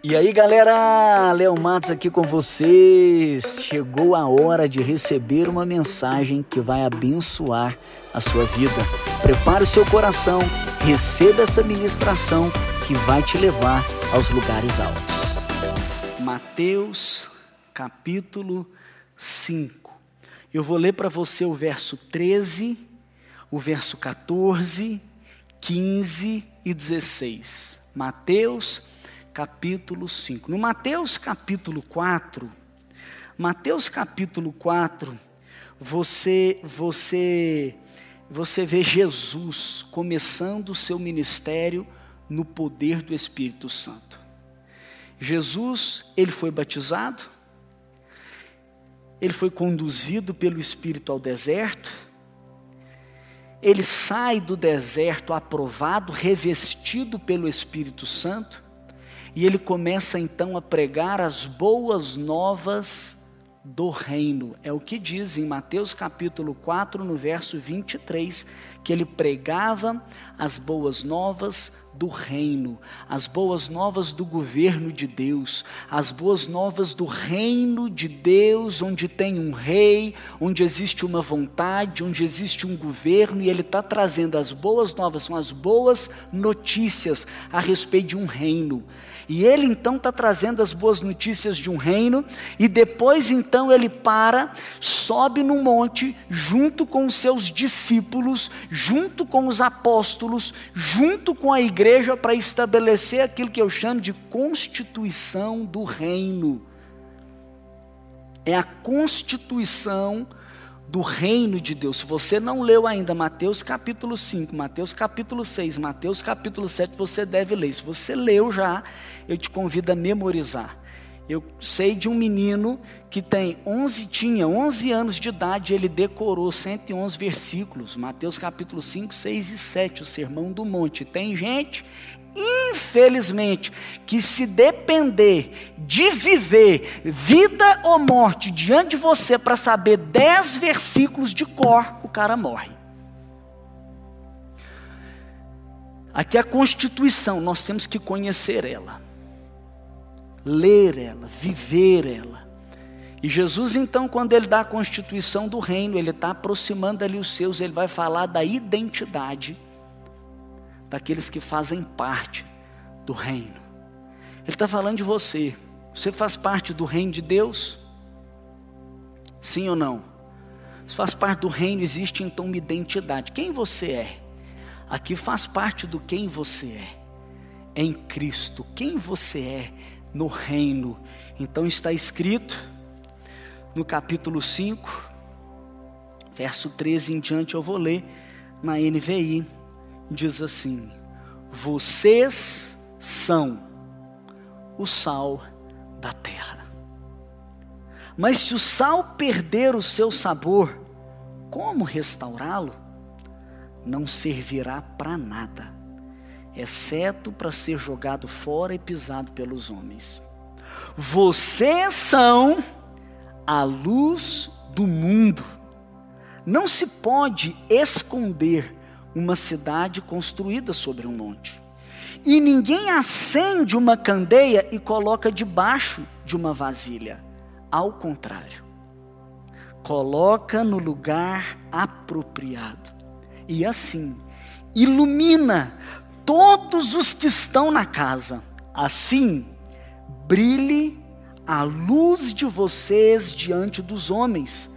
E aí galera, Léo Matos aqui com vocês. Chegou a hora de receber uma mensagem que vai abençoar a sua vida. Prepare o seu coração, receba essa ministração que vai te levar aos lugares altos. Mateus capítulo 5. Eu vou ler para você o verso 13, o verso 14, 15 e 16. Mateus capítulo 5. No Mateus capítulo 4, Mateus capítulo 4, você você você vê Jesus começando o seu ministério no poder do Espírito Santo. Jesus, ele foi batizado, ele foi conduzido pelo Espírito ao deserto, ele sai do deserto aprovado, revestido pelo Espírito Santo, e ele começa então a pregar as boas novas do reino. É o que diz em Mateus capítulo 4, no verso 23, que ele pregava as boas novas do reino, as boas novas do governo de Deus, as boas novas do reino de Deus, onde tem um rei, onde existe uma vontade, onde existe um governo, e ele está trazendo as boas novas, são as boas notícias a respeito de um reino. E ele então está trazendo as boas notícias de um reino, e depois então ele para, sobe no monte, junto com os seus discípulos, junto com os apóstolos, junto com a igreja, para estabelecer aquilo que eu chamo de constituição do reino. É a constituição do reino de Deus. Se você não leu ainda Mateus capítulo 5, Mateus capítulo 6, Mateus capítulo 7, você deve ler. Se você leu já, eu te convido a memorizar. Eu sei de um menino que tem 11, tinha 11 anos de idade, ele decorou 111 versículos, Mateus capítulo 5, 6 e 7, o Sermão do Monte. Tem gente, infelizmente, que se depender de viver vida ou morte diante de você para saber 10 versículos de cor, o cara morre. Aqui é a Constituição, nós temos que conhecer ela ler ela, viver ela. E Jesus, então, quando ele dá a constituição do reino, ele está aproximando ali os seus, ele vai falar da identidade daqueles que fazem parte do reino. Ele está falando de você. Você faz parte do reino de Deus? Sim ou não? Se faz parte do reino, existe então uma identidade. Quem você é? Aqui faz parte do quem você é. Em Cristo. Quem você é no reino. Então está escrito no capítulo 5, verso 13 em diante, eu vou ler na NVI. Diz assim: Vocês são o sal da terra. Mas se o sal perder o seu sabor, como restaurá-lo? Não servirá para nada exceto para ser jogado fora e pisado pelos homens. Vocês são a luz do mundo. Não se pode esconder uma cidade construída sobre um monte. E ninguém acende uma candeia e coloca debaixo de uma vasilha. Ao contrário, coloca no lugar apropriado. E assim, ilumina todos os que estão na casa. Assim, brilhe a luz de vocês diante dos homens,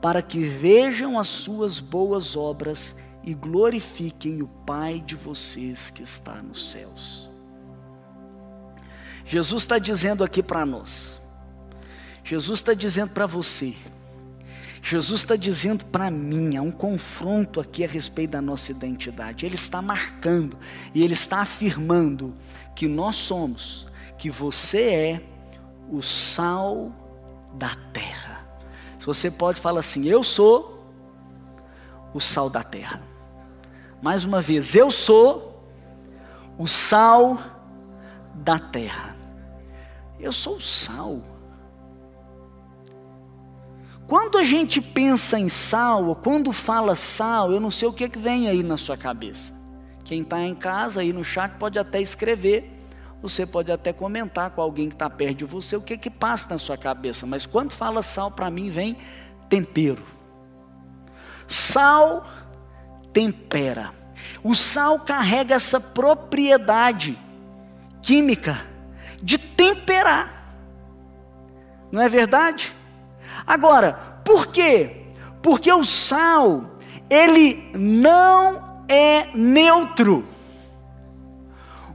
para que vejam as suas boas obras e glorifiquem o Pai de vocês que está nos céus. Jesus está dizendo aqui para nós, Jesus está dizendo para você, Jesus está dizendo para mim, há um confronto aqui a respeito da nossa identidade. Ele está marcando e ele está afirmando que nós somos, que você é o sal da terra. Se você pode falar assim, eu sou o sal da terra. Mais uma vez, eu sou o sal da terra. Eu sou o sal. Quando a gente pensa em sal, ou quando fala sal, eu não sei o que, que vem aí na sua cabeça. Quem está em casa aí no chat pode até escrever você pode até comentar com alguém que está perto de você o que que passa na sua cabeça, mas quando fala sal, para mim vem tempero. Sal tempera. O sal carrega essa propriedade química de temperar. Não é verdade? Agora, por quê? Porque o sal, ele não é neutro.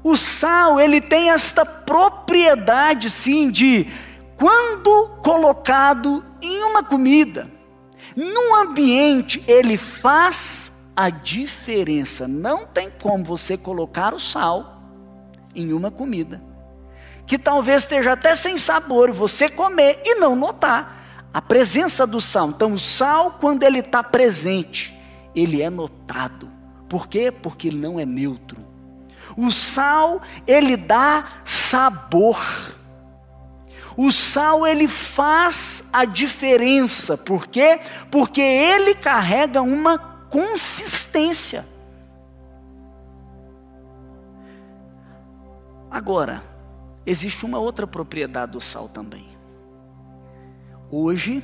O sal, ele tem esta propriedade, sim, de quando colocado em uma comida, num ambiente, ele faz a diferença. Não tem como você colocar o sal em uma comida que talvez esteja até sem sabor, você comer e não notar a presença do sal. Então, o sal, quando ele está presente, ele é notado. Por quê? Porque ele não é neutro. O sal, ele dá sabor. O sal, ele faz a diferença. Por quê? Porque ele carrega uma consistência. Agora, existe uma outra propriedade do sal também. Hoje,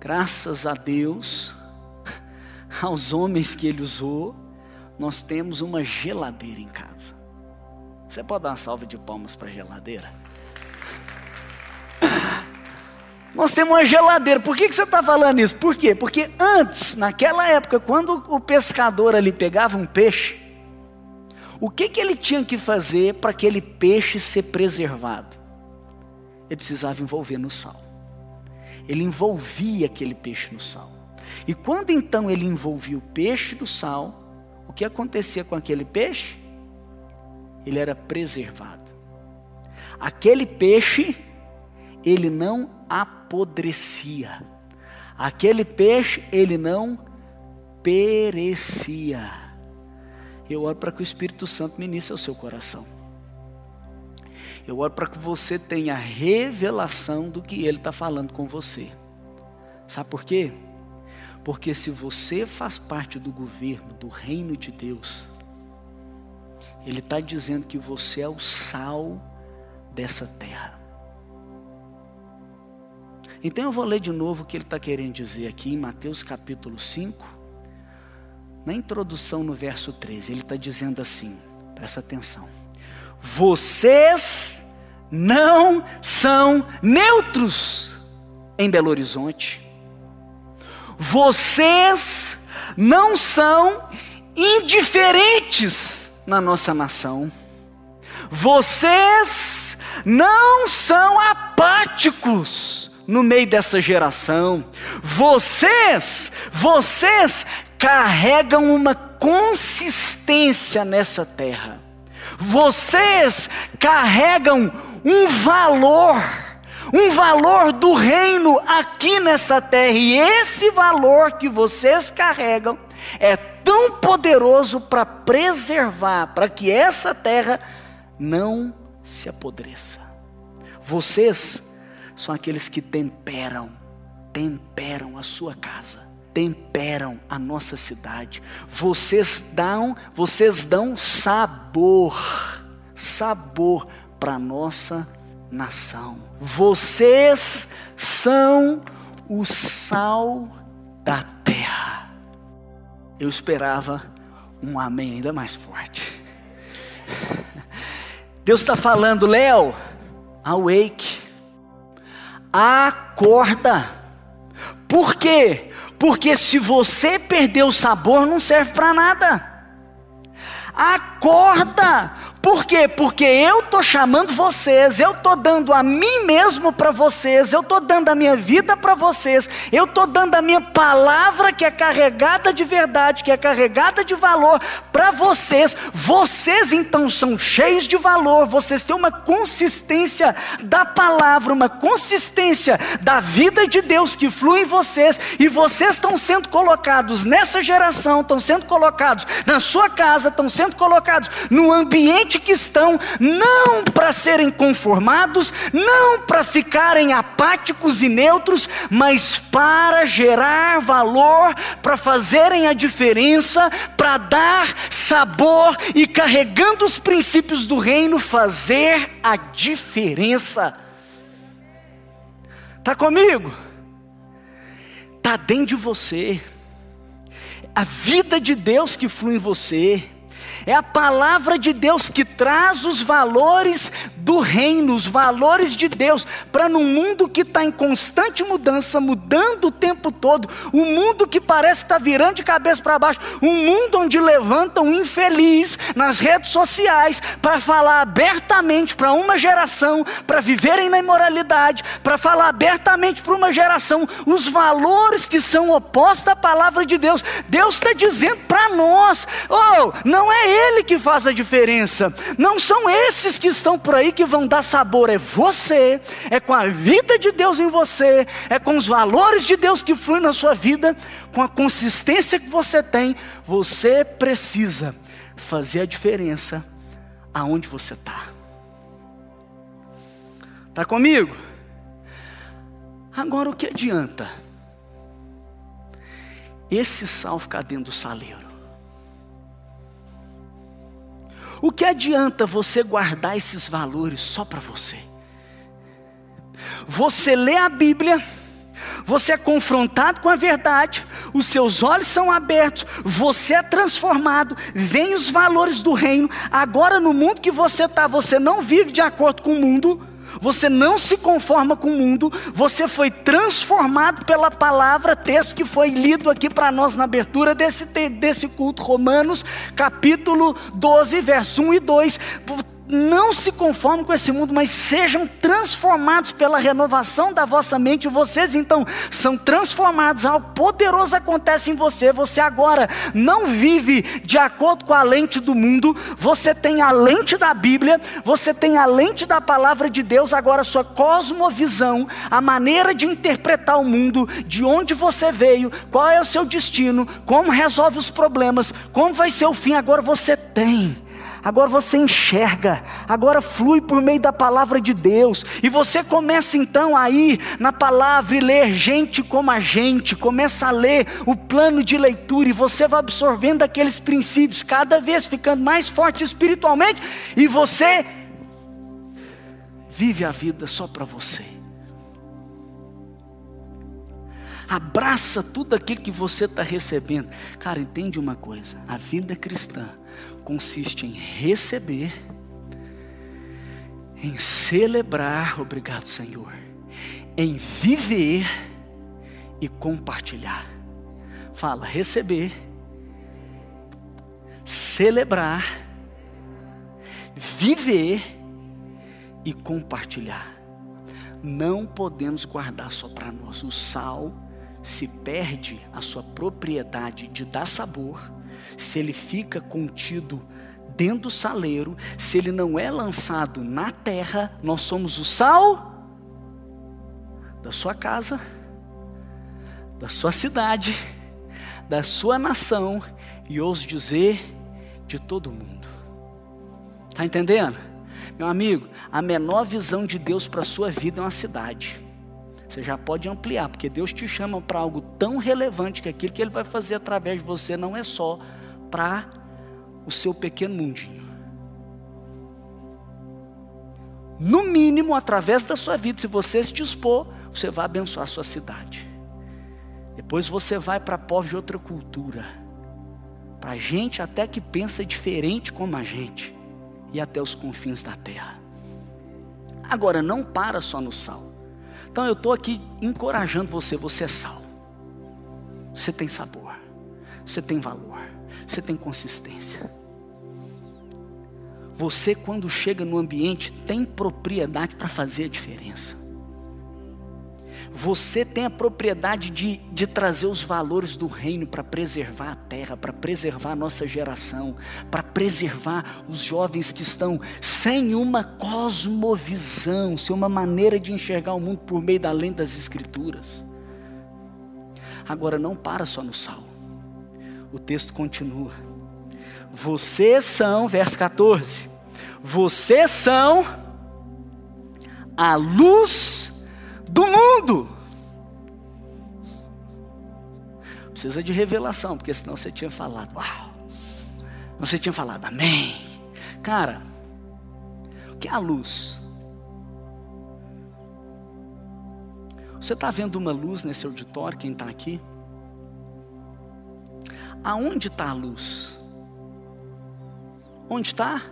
graças a Deus, aos homens que ele usou, nós temos uma geladeira em casa. Você pode dar uma salva de palmas para a geladeira? Nós temos uma geladeira. Por que, que você está falando isso? Por quê? Porque antes, naquela época, quando o pescador ali pegava um peixe, o que, que ele tinha que fazer para aquele peixe ser preservado? Ele precisava envolver no sal. Ele envolvia aquele peixe no sal. E quando então ele envolvia o peixe no sal, o que acontecia com aquele peixe? Ele era preservado. Aquele peixe, ele não apodrecia. Aquele peixe, ele não perecia. Eu oro para que o Espírito Santo ministre ao seu coração. Eu oro para que você tenha revelação do que ele está falando com você. Sabe por quê? Porque se você faz parte do governo, do reino de Deus, Ele está dizendo que você é o sal dessa terra. Então eu vou ler de novo o que ele está querendo dizer aqui em Mateus capítulo 5, na introdução no verso 13. Ele está dizendo assim, presta atenção: Vocês não são neutros em Belo Horizonte vocês não são indiferentes na nossa nação. Vocês não são apáticos no meio dessa geração. Vocês, vocês carregam uma consistência nessa terra. Vocês carregam um valor um valor do reino aqui nessa terra, e esse valor que vocês carregam é tão poderoso para preservar, para que essa terra não se apodreça. Vocês são aqueles que temperam, temperam a sua casa, temperam a nossa cidade. Vocês dão, vocês dão sabor, sabor para nossa nação. Vocês são o sal da terra. Eu esperava um amém ainda mais forte. Deus está falando, Léo, awake, acorda. Por quê? Porque se você perder o sabor, não serve para nada. Acorda, por quê? Porque eu estou chamando vocês, eu estou dando a mim mesmo para vocês, eu estou dando a minha vida para vocês, eu estou dando a minha palavra que é carregada de verdade, que é carregada de valor para vocês. Vocês então são cheios de valor, vocês têm uma consistência da palavra, uma consistência da vida de Deus que flui em vocês, e vocês estão sendo colocados nessa geração, estão sendo colocados na sua casa, estão sendo colocados no ambiente que estão não para serem conformados, não para ficarem apáticos e neutros, mas para gerar valor, para fazerem a diferença, para dar sabor e carregando os princípios do reino fazer a diferença. Tá comigo? Tá dentro de você. A vida de Deus que flui em você é a palavra de Deus que traz os valores do reino, os valores de Deus, para num mundo que está em constante mudança, mudando o tempo todo, um mundo que parece estar tá virando de cabeça para baixo, um mundo onde levantam um infeliz nas redes sociais para falar abertamente para uma geração, para viverem na imoralidade, para falar abertamente para uma geração os valores que são opostos à palavra de Deus. Deus está dizendo para nós: oh, não é Ele que faz a diferença, não são esses que estão por aí que vão dar sabor é você, é com a vida de Deus em você, é com os valores de Deus que fluem na sua vida, com a consistência que você tem. Você precisa fazer a diferença aonde você está. Está comigo? Agora o que adianta? Esse sal ficar dentro do saleiro. O que adianta você guardar esses valores só para você? Você lê a Bíblia, você é confrontado com a verdade, os seus olhos são abertos, você é transformado, vem os valores do reino. Agora, no mundo que você está, você não vive de acordo com o mundo, você não se conforma com o mundo, você foi transformado pela palavra, texto que foi lido aqui para nós na abertura desse, desse culto, Romanos, capítulo 12, verso 1 e 2 não se conformem com esse mundo, mas sejam transformados pela renovação da vossa mente. Vocês então são transformados, algo poderoso acontece em você. Você agora não vive de acordo com a lente do mundo, você tem a lente da Bíblia, você tem a lente da palavra de Deus. Agora, sua cosmovisão, a maneira de interpretar o mundo, de onde você veio, qual é o seu destino, como resolve os problemas, como vai ser o fim, agora você tem agora você enxerga, agora flui por meio da palavra de Deus, e você começa então a ir na palavra e ler gente como a gente, começa a ler o plano de leitura, e você vai absorvendo aqueles princípios, cada vez ficando mais forte espiritualmente, e você vive a vida só para você. Abraça tudo aquilo que você está recebendo. Cara, entende uma coisa: a vida cristã consiste em receber, em celebrar, obrigado Senhor, em viver e compartilhar. Fala, receber, celebrar, viver e compartilhar. Não podemos guardar só para nós. O sal se perde a sua propriedade de dar sabor se ele fica contido dentro do saleiro, se ele não é lançado na terra, nós somos o sal da sua casa, da sua cidade, da sua nação e ouso dizer de todo mundo. Está entendendo? Meu amigo, a menor visão de Deus para a sua vida é uma cidade. Você já pode ampliar, porque Deus te chama para algo tão relevante que aquilo que Ele vai fazer através de você não é só para o seu pequeno mundinho. No mínimo, através da sua vida, se você se dispor, você vai abençoar a sua cidade. Depois você vai para povos de outra cultura, para gente até que pensa diferente como a gente, e até os confins da terra. Agora, não para só no sal. Então eu estou aqui encorajando você, você é sal. Você tem sabor, você tem valor você tem consistência. Você, quando chega no ambiente, tem propriedade para fazer a diferença. Você tem a propriedade de, de trazer os valores do reino para preservar a terra, para preservar a nossa geração, para preservar os jovens que estão sem uma cosmovisão, sem uma maneira de enxergar o mundo por meio da lente das Escrituras. Agora, não para só no sal o texto continua. Vocês são, verso 14, Vocês são a luz do mundo. Precisa de revelação, porque senão você tinha falado, uau. Você tinha falado, amém. Cara, o que é a luz? Você está vendo uma luz nesse auditório, quem está aqui? Aonde está a luz? Onde está?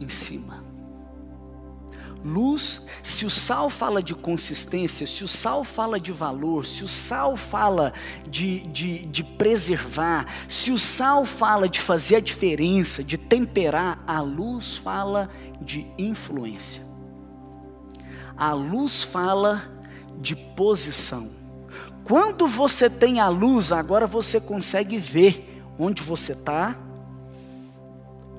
Em cima. Luz, se o sal fala de consistência, se o sal fala de valor, se o sal fala de, de, de preservar, se o sal fala de fazer a diferença, de temperar, a luz fala de influência. A luz fala de posição. Quando você tem a luz, agora você consegue ver onde você está,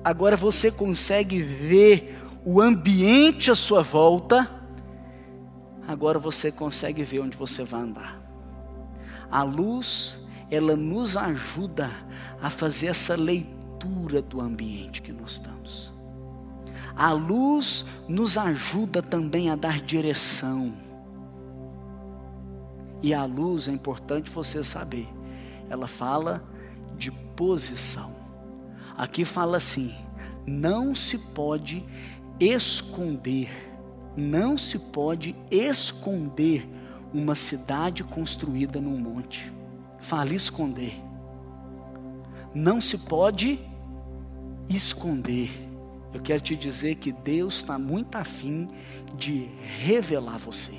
agora você consegue ver o ambiente à sua volta, agora você consegue ver onde você vai andar. A luz, ela nos ajuda a fazer essa leitura do ambiente que nós estamos. A luz nos ajuda também a dar direção. E a luz é importante você saber, ela fala de posição. Aqui fala assim: não se pode esconder, não se pode esconder uma cidade construída num monte. Fala esconder. Não se pode esconder. Eu quero te dizer que Deus está muito afim de revelar você.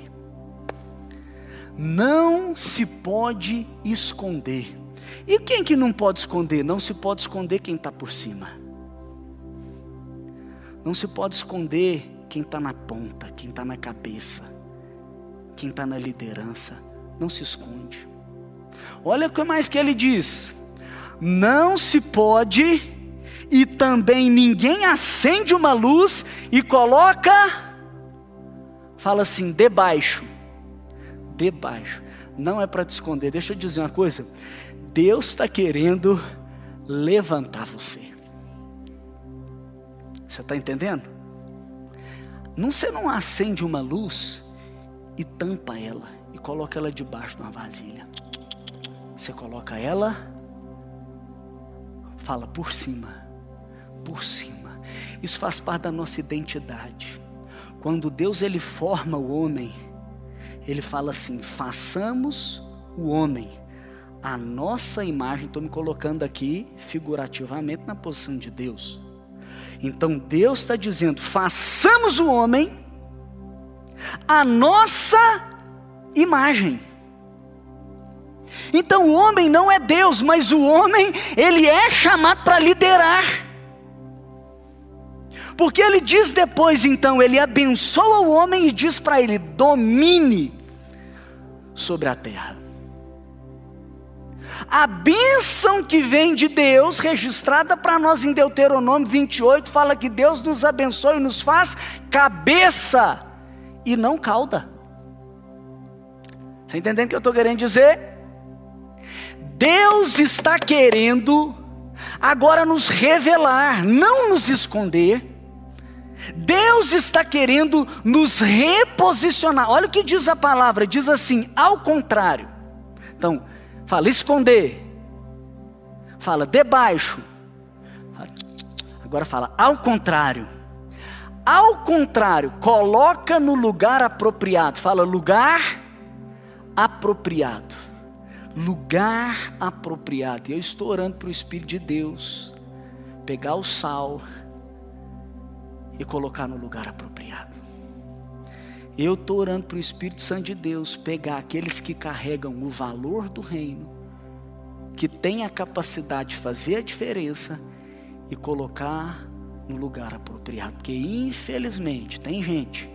Não se pode esconder. E quem que não pode esconder? Não se pode esconder quem está por cima. Não se pode esconder quem está na ponta, quem está na cabeça, quem está na liderança. Não se esconde. Olha o que mais que ele diz: não se pode e também ninguém acende uma luz e coloca, fala assim, debaixo. Debaixo. Não é para te esconder. Deixa eu dizer uma coisa. Deus está querendo levantar você. Você está entendendo? Não, você não acende uma luz e tampa ela e coloca ela debaixo de uma vasilha. Você coloca ela, fala por cima por cima. Isso faz parte da nossa identidade. Quando Deus ele forma o homem, ele fala assim: façamos o homem a nossa imagem. Estou me colocando aqui figurativamente na posição de Deus. Então Deus está dizendo: façamos o homem a nossa imagem. Então o homem não é Deus, mas o homem ele é chamado para liderar. Porque ele diz depois, então, ele abençoa o homem e diz para ele: domine sobre a terra. A bênção que vem de Deus, registrada para nós em Deuteronômio 28, fala que Deus nos abençoa e nos faz cabeça e não cauda. Você entendendo o que eu estou querendo dizer? Deus está querendo agora nos revelar, não nos esconder Deus está querendo nos reposicionar. Olha o que diz a palavra: diz assim, ao contrário. Então, fala esconder, fala debaixo. Agora fala ao contrário. Ao contrário, coloca no lugar apropriado. Fala lugar apropriado. Lugar apropriado. E eu estou orando para o Espírito de Deus pegar o sal e colocar no lugar apropriado. Eu estou orando para o Espírito Santo de Deus pegar aqueles que carregam o valor do reino, que têm a capacidade de fazer a diferença e colocar no lugar apropriado. Porque infelizmente tem gente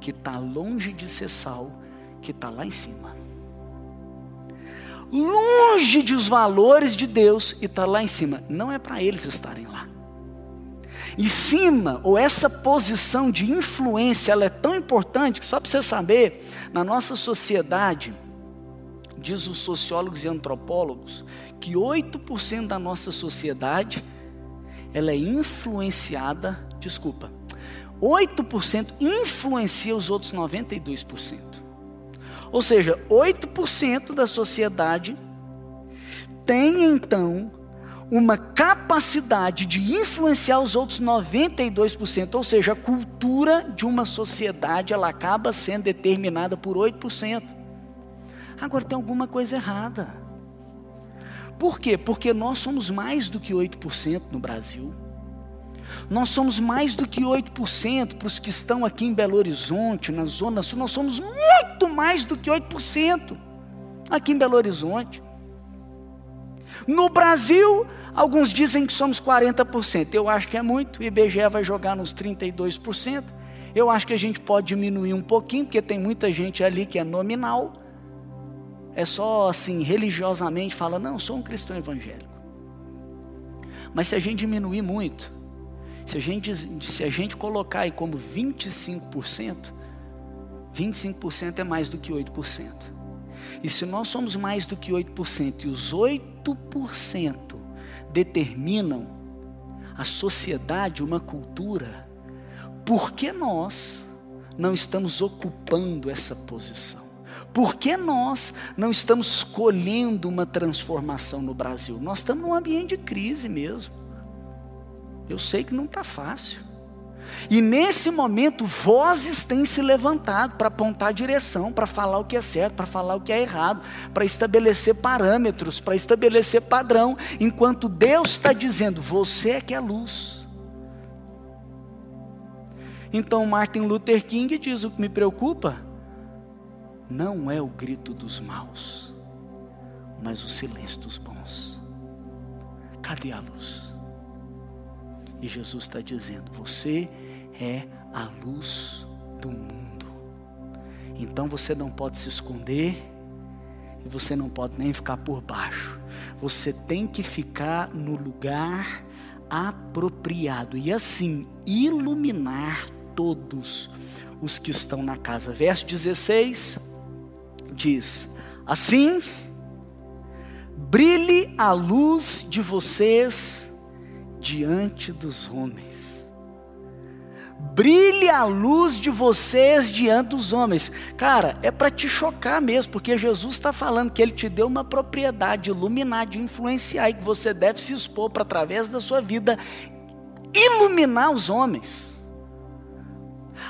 que está longe de ser sal, que está lá em cima. Longe dos valores de Deus e está lá em cima. Não é para eles estarem lá. Em cima, ou essa posição de influência, ela é tão importante que só para você saber, na nossa sociedade, diz os sociólogos e antropólogos, que 8% da nossa sociedade ela é influenciada, desculpa, 8% influencia os outros 92%. Ou seja, 8% da sociedade tem então uma capacidade de influenciar os outros 92%, ou seja, a cultura de uma sociedade ela acaba sendo determinada por 8%. Agora tem alguma coisa errada. Por quê? Porque nós somos mais do que 8% no Brasil. Nós somos mais do que 8% para os que estão aqui em Belo Horizonte, na Zona Sul, nós somos muito mais do que 8% aqui em Belo Horizonte. No Brasil, alguns dizem que somos 40%. Eu acho que é muito. O IBGE vai jogar nos 32%. Eu acho que a gente pode diminuir um pouquinho, porque tem muita gente ali que é nominal. É só assim, religiosamente fala, não, sou um cristão evangélico. Mas se a gente diminuir muito, se a gente, se a gente colocar aí como 25%, 25% é mais do que 8%. E se nós somos mais do que 8% e os 8% determinam a sociedade, uma cultura, por que nós não estamos ocupando essa posição? Por que nós não estamos escolhendo uma transformação no Brasil? Nós estamos num ambiente de crise mesmo. Eu sei que não está fácil. E nesse momento, vozes têm se levantado para apontar a direção, para falar o que é certo, para falar o que é errado, para estabelecer parâmetros, para estabelecer padrão, enquanto Deus está dizendo: você é que é luz. Então Martin Luther King diz: o que me preocupa não é o grito dos maus, mas o silêncio dos bons. Cadê a luz? E Jesus está dizendo: Você é a luz do mundo. Então você não pode se esconder e você não pode nem ficar por baixo. Você tem que ficar no lugar apropriado e assim iluminar todos os que estão na casa. Verso 16 diz: Assim brilhe a luz de vocês diante dos homens. Brilhe a luz de vocês diante dos homens. Cara, é para te chocar mesmo, porque Jesus está falando que Ele te deu uma propriedade de iluminar, de influenciar, e que você deve se expor para, através da sua vida, iluminar os homens.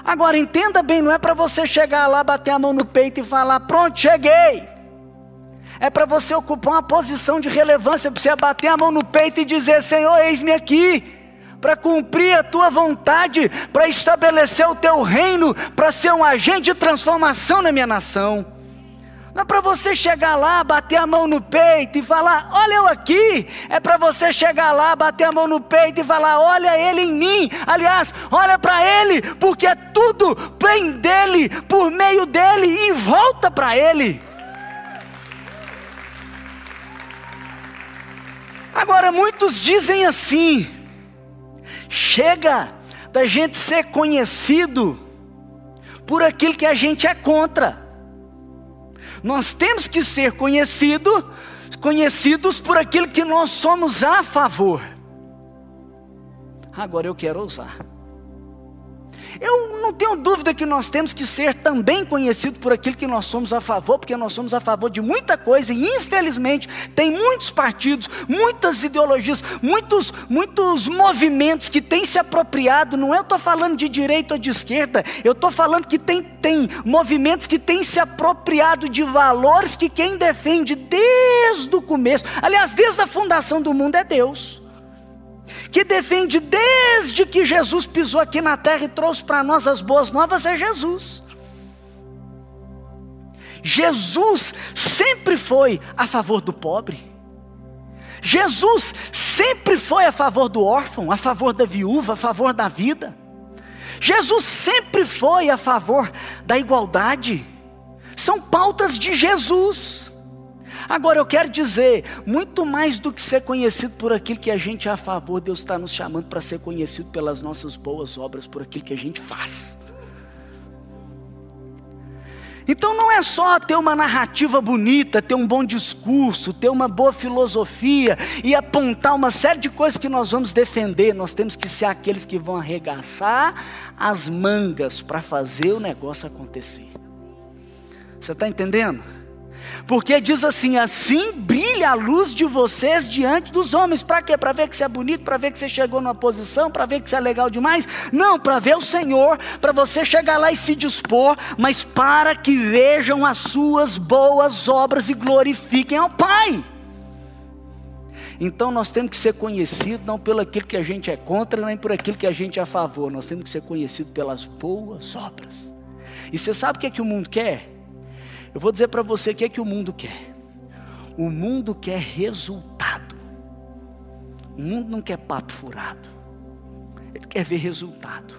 Agora, entenda bem, não é para você chegar lá, bater a mão no peito e falar: pronto, cheguei é para você ocupar uma posição de relevância, para você bater a mão no peito e dizer: Senhor, eis-me aqui, para cumprir a tua vontade, para estabelecer o teu reino, para ser um agente de transformação na minha nação. Não é para você chegar lá, bater a mão no peito e falar: Olha eu aqui. É para você chegar lá, bater a mão no peito e falar: Olha ele em mim. Aliás, olha para ele, porque tudo vem dele, por meio dele e volta para ele. Agora, muitos dizem assim: chega da gente ser conhecido por aquilo que a gente é contra. Nós temos que ser conhecido, conhecidos por aquilo que nós somos a favor. Agora eu quero ousar. Eu não tenho dúvida que nós temos que ser também conhecidos por aquilo que nós somos a favor, porque nós somos a favor de muita coisa e infelizmente tem muitos partidos, muitas ideologias, muitos, muitos movimentos que têm se apropriado. Não é eu estou falando de direita ou de esquerda, eu estou falando que tem, tem movimentos que têm se apropriado de valores que quem defende desde o começo, aliás, desde a fundação do mundo é Deus que defende desde que Jesus pisou aqui na terra e trouxe para nós as boas novas é Jesus. Jesus sempre foi a favor do pobre. Jesus sempre foi a favor do órfão, a favor da viúva, a favor da vida. Jesus sempre foi a favor da igualdade. São pautas de Jesus. Agora eu quero dizer, muito mais do que ser conhecido por aquilo que a gente é a favor, Deus está nos chamando para ser conhecido pelas nossas boas obras, por aquilo que a gente faz. Então não é só ter uma narrativa bonita, ter um bom discurso, ter uma boa filosofia e apontar uma série de coisas que nós vamos defender. Nós temos que ser aqueles que vão arregaçar as mangas para fazer o negócio acontecer. Você está entendendo? Porque diz assim: assim brilha a luz de vocês diante dos homens. Para quê? Para ver que você é bonito, para ver que você chegou numa posição, para ver que você é legal demais? Não, para ver o Senhor, para você chegar lá e se dispor, mas para que vejam as suas boas obras e glorifiquem ao Pai. Então nós temos que ser conhecidos não pelo aquilo que a gente é contra, nem por aquilo que a gente é a favor. Nós temos que ser conhecidos pelas boas obras. E você sabe o que, é que o mundo quer? Eu vou dizer para você o que é que o mundo quer. O mundo quer resultado. O mundo não quer papo furado. Ele quer ver resultado.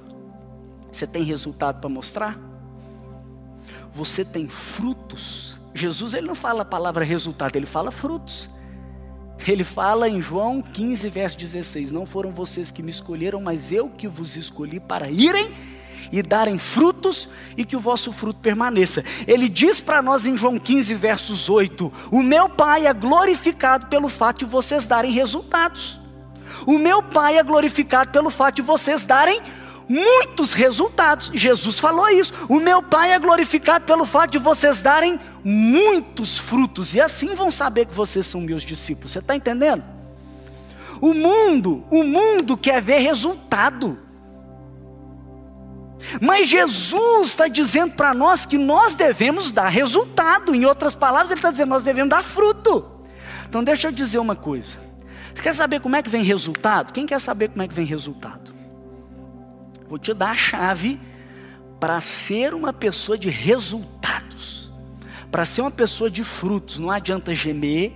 Você tem resultado para mostrar? Você tem frutos? Jesus ele não fala a palavra resultado, ele fala frutos. Ele fala em João 15, verso 16: Não foram vocês que me escolheram, mas eu que vos escolhi para irem e darem frutos e que o vosso fruto permaneça. Ele diz para nós em João 15, versos 8: O meu Pai é glorificado pelo fato de vocês darem resultados. O meu Pai é glorificado pelo fato de vocês darem muitos resultados. Jesus falou isso. O meu Pai é glorificado pelo fato de vocês darem muitos frutos, e assim vão saber que vocês são meus discípulos. Você está entendendo? O mundo, o mundo quer ver resultado. Mas Jesus está dizendo para nós que nós devemos dar resultado. Em outras palavras, ele está dizendo nós devemos dar fruto. Então deixa eu dizer uma coisa. Você quer saber como é que vem resultado? Quem quer saber como é que vem resultado? Vou te dar a chave para ser uma pessoa de resultados. Para ser uma pessoa de frutos. Não adianta gemer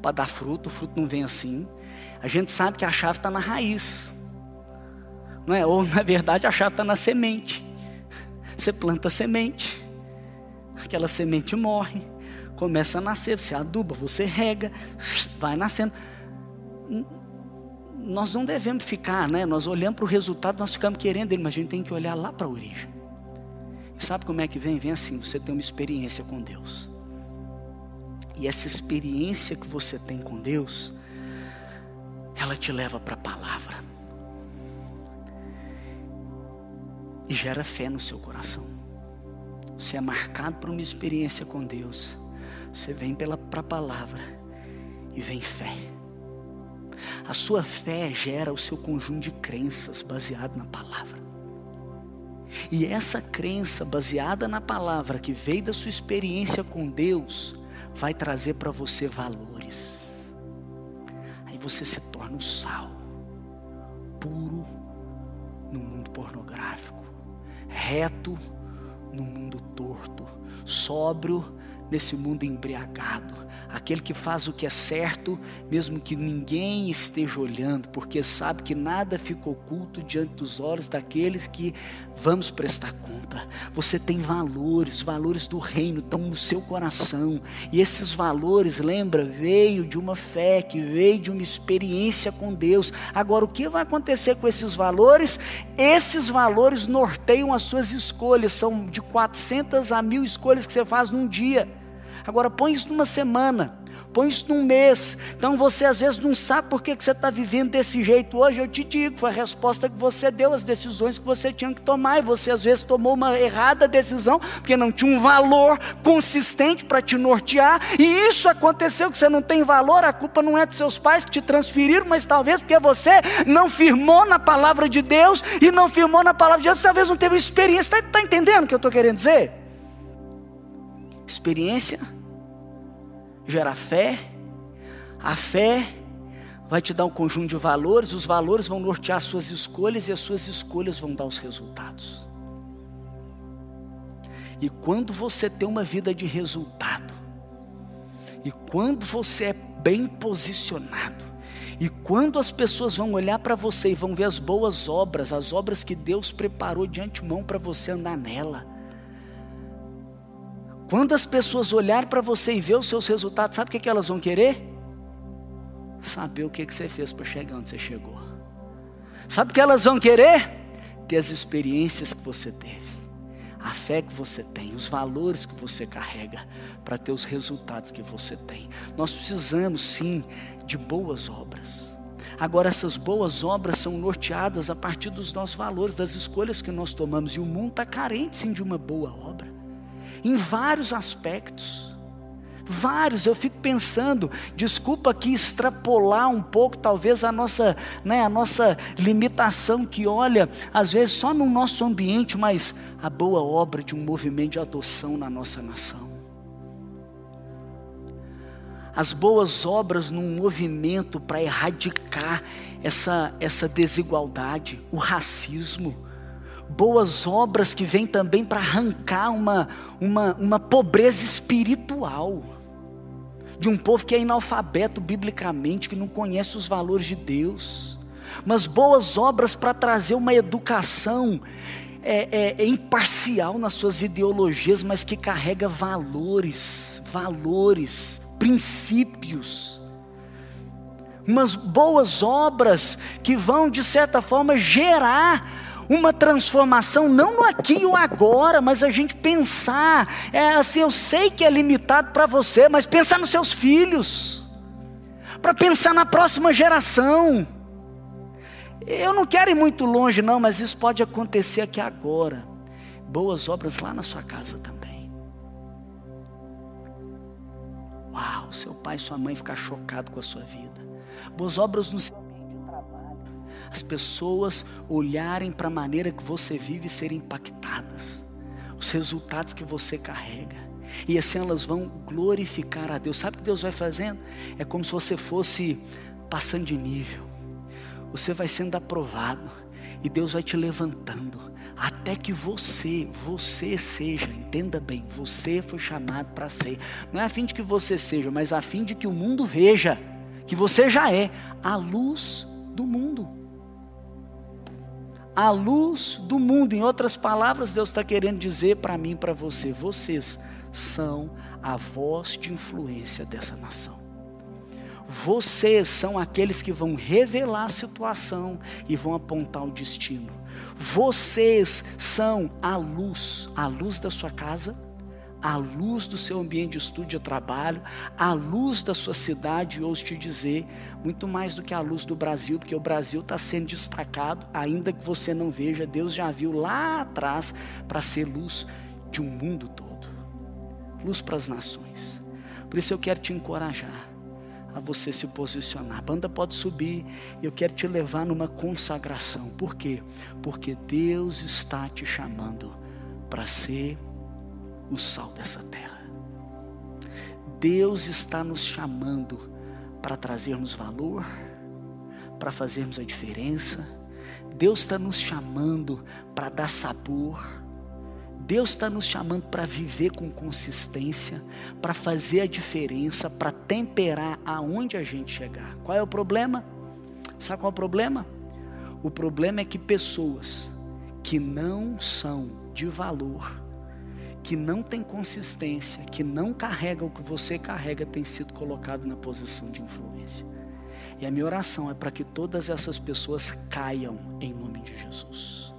para dar fruto, o fruto não vem assim. A gente sabe que a chave está na raiz não é? Ou na verdade a chave está na semente. Você planta semente, aquela semente morre, começa a nascer, você aduba, você rega, vai nascendo. Nós não devemos ficar, né? Nós olhamos para o resultado, nós ficamos querendo ele, mas a gente tem que olhar lá para a origem. E sabe como é que vem? Vem assim, você tem uma experiência com Deus. E essa experiência que você tem com Deus, ela te leva para a palavra. E gera fé no seu coração. Você é marcado por uma experiência com Deus. Você vem pela pra palavra e vem fé. A sua fé gera o seu conjunto de crenças baseado na palavra. E essa crença baseada na palavra que veio da sua experiência com Deus vai trazer para você valores. Aí você se torna um sal puro no mundo pornográfico reto no mundo torto, sóbrio nesse mundo embriagado, aquele que faz o que é certo, mesmo que ninguém esteja olhando, porque sabe que nada fica oculto diante dos olhos daqueles que vamos prestar conta. Você tem valores, valores do reino estão no seu coração, e esses valores, lembra, veio de uma fé, que veio de uma experiência com Deus. Agora, o que vai acontecer com esses valores? Esses valores norteiam as suas escolhas, são de 400 a mil escolhas que você faz num dia. Agora põe isso numa semana, põe isso num mês. Então você às vezes não sabe por que, que você está vivendo desse jeito. Hoje eu te digo, foi a resposta que você deu às decisões que você tinha que tomar. E você às vezes tomou uma errada decisão, porque não tinha um valor consistente para te nortear. E isso aconteceu, que você não tem valor, a culpa não é dos seus pais que te transferiram, mas talvez porque você não firmou na palavra de Deus e não firmou na palavra de Deus, talvez não teve experiência. Está tá entendendo o que eu estou querendo dizer? Experiência. Gera fé, a fé vai te dar um conjunto de valores, os valores vão nortear as suas escolhas e as suas escolhas vão dar os resultados. E quando você tem uma vida de resultado, e quando você é bem posicionado, e quando as pessoas vão olhar para você e vão ver as boas obras, as obras que Deus preparou de antemão para você andar nela, quando as pessoas olharem para você e ver os seus resultados, sabe o que, elas vão querer? Saber o que, que você fez para chegar onde você chegou. Sabe o que elas vão querer? Ter as experiências que você teve, a fé que você tem, os valores que você carrega para ter os resultados que você tem. Nós precisamos sim de boas obras. Agora, essas boas obras são norteadas a partir dos nossos valores, das escolhas que nós tomamos, e o mundo está carente sim de uma boa obra, em vários aspectos. Vários, eu fico pensando, desculpa aqui extrapolar um pouco, talvez a nossa, né, a nossa limitação que olha, às vezes só no nosso ambiente, mas a boa obra de um movimento de adoção na nossa nação. As boas obras num movimento para erradicar essa, essa desigualdade, o racismo, boas obras que vêm também para arrancar uma, uma, uma pobreza espiritual de um povo que é analfabeto biblicamente, que não conhece os valores de Deus, mas boas obras para trazer uma educação é, é, é, imparcial nas suas ideologias, mas que carrega valores, valores, princípios. Umas boas obras que vão, de certa forma, gerar uma transformação, não no aqui ou agora, mas a gente pensar, é assim, eu sei que é limitado para você, mas pensar nos seus filhos, para pensar na próxima geração. Eu não quero ir muito longe, não, mas isso pode acontecer aqui agora. Boas obras lá na sua casa também. Uau, seu pai e sua mãe ficar chocado com a sua vida. Boas obras no seu as pessoas olharem para a maneira que você vive e serem impactadas, os resultados que você carrega. E assim elas vão glorificar a Deus. Sabe o que Deus vai fazendo? É como se você fosse passando de nível. Você vai sendo aprovado e Deus vai te levantando até que você, você seja, entenda bem, você foi chamado para ser. Não é a fim de que você seja, mas a fim de que o mundo veja que você já é a luz do mundo a luz do mundo. Em outras palavras, Deus está querendo dizer para mim e para você: vocês são a voz de influência dessa nação. Vocês são aqueles que vão revelar a situação e vão apontar o destino. Vocês são a luz, a luz da sua casa, a luz do seu ambiente de estudo e trabalho, a luz da sua cidade, e ouço te dizer, muito mais do que a luz do Brasil, porque o Brasil está sendo destacado, ainda que você não veja, Deus já viu lá atrás para ser luz de um mundo todo luz para as nações. Por isso eu quero te encorajar a você se posicionar. A banda pode subir, eu quero te levar numa consagração. Por quê? Porque Deus está te chamando para ser o sal dessa terra. Deus está nos chamando para trazermos valor, para fazermos a diferença. Deus está nos chamando para dar sabor. Deus está nos chamando para viver com consistência, para fazer a diferença, para temperar aonde a gente chegar. Qual é o problema? Sabe qual é o problema? O problema é que pessoas que não são de valor, que não tem consistência, que não carrega o que você carrega, tem sido colocado na posição de influência. E a minha oração é para que todas essas pessoas caiam em nome de Jesus.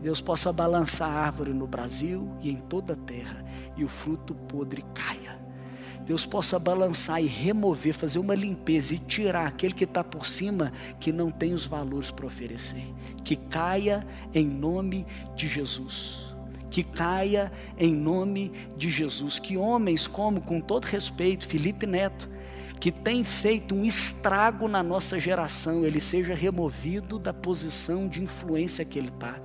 Deus possa balançar a árvore no Brasil e em toda a terra, e o fruto podre caia. Deus possa balançar e remover, fazer uma limpeza e tirar aquele que está por cima que não tem os valores para oferecer. Que caia em nome de Jesus que caia em nome de Jesus. Que homens como, com todo respeito, Felipe Neto, que tem feito um estrago na nossa geração, ele seja removido da posição de influência que ele está.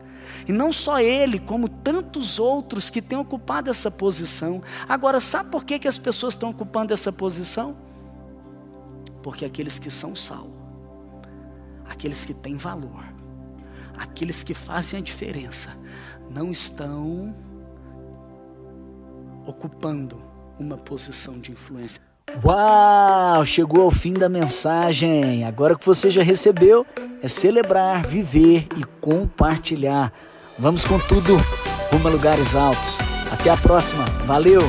E não só ele, como tantos outros que têm ocupado essa posição. Agora, sabe por que, que as pessoas estão ocupando essa posição? Porque aqueles que são sal, aqueles que têm valor, aqueles que fazem a diferença, não estão ocupando uma posição de influência. Uau! Chegou ao fim da mensagem. Agora que você já recebeu, é celebrar, viver e compartilhar. Vamos com tudo rumo a lugares altos. Até a próxima. Valeu!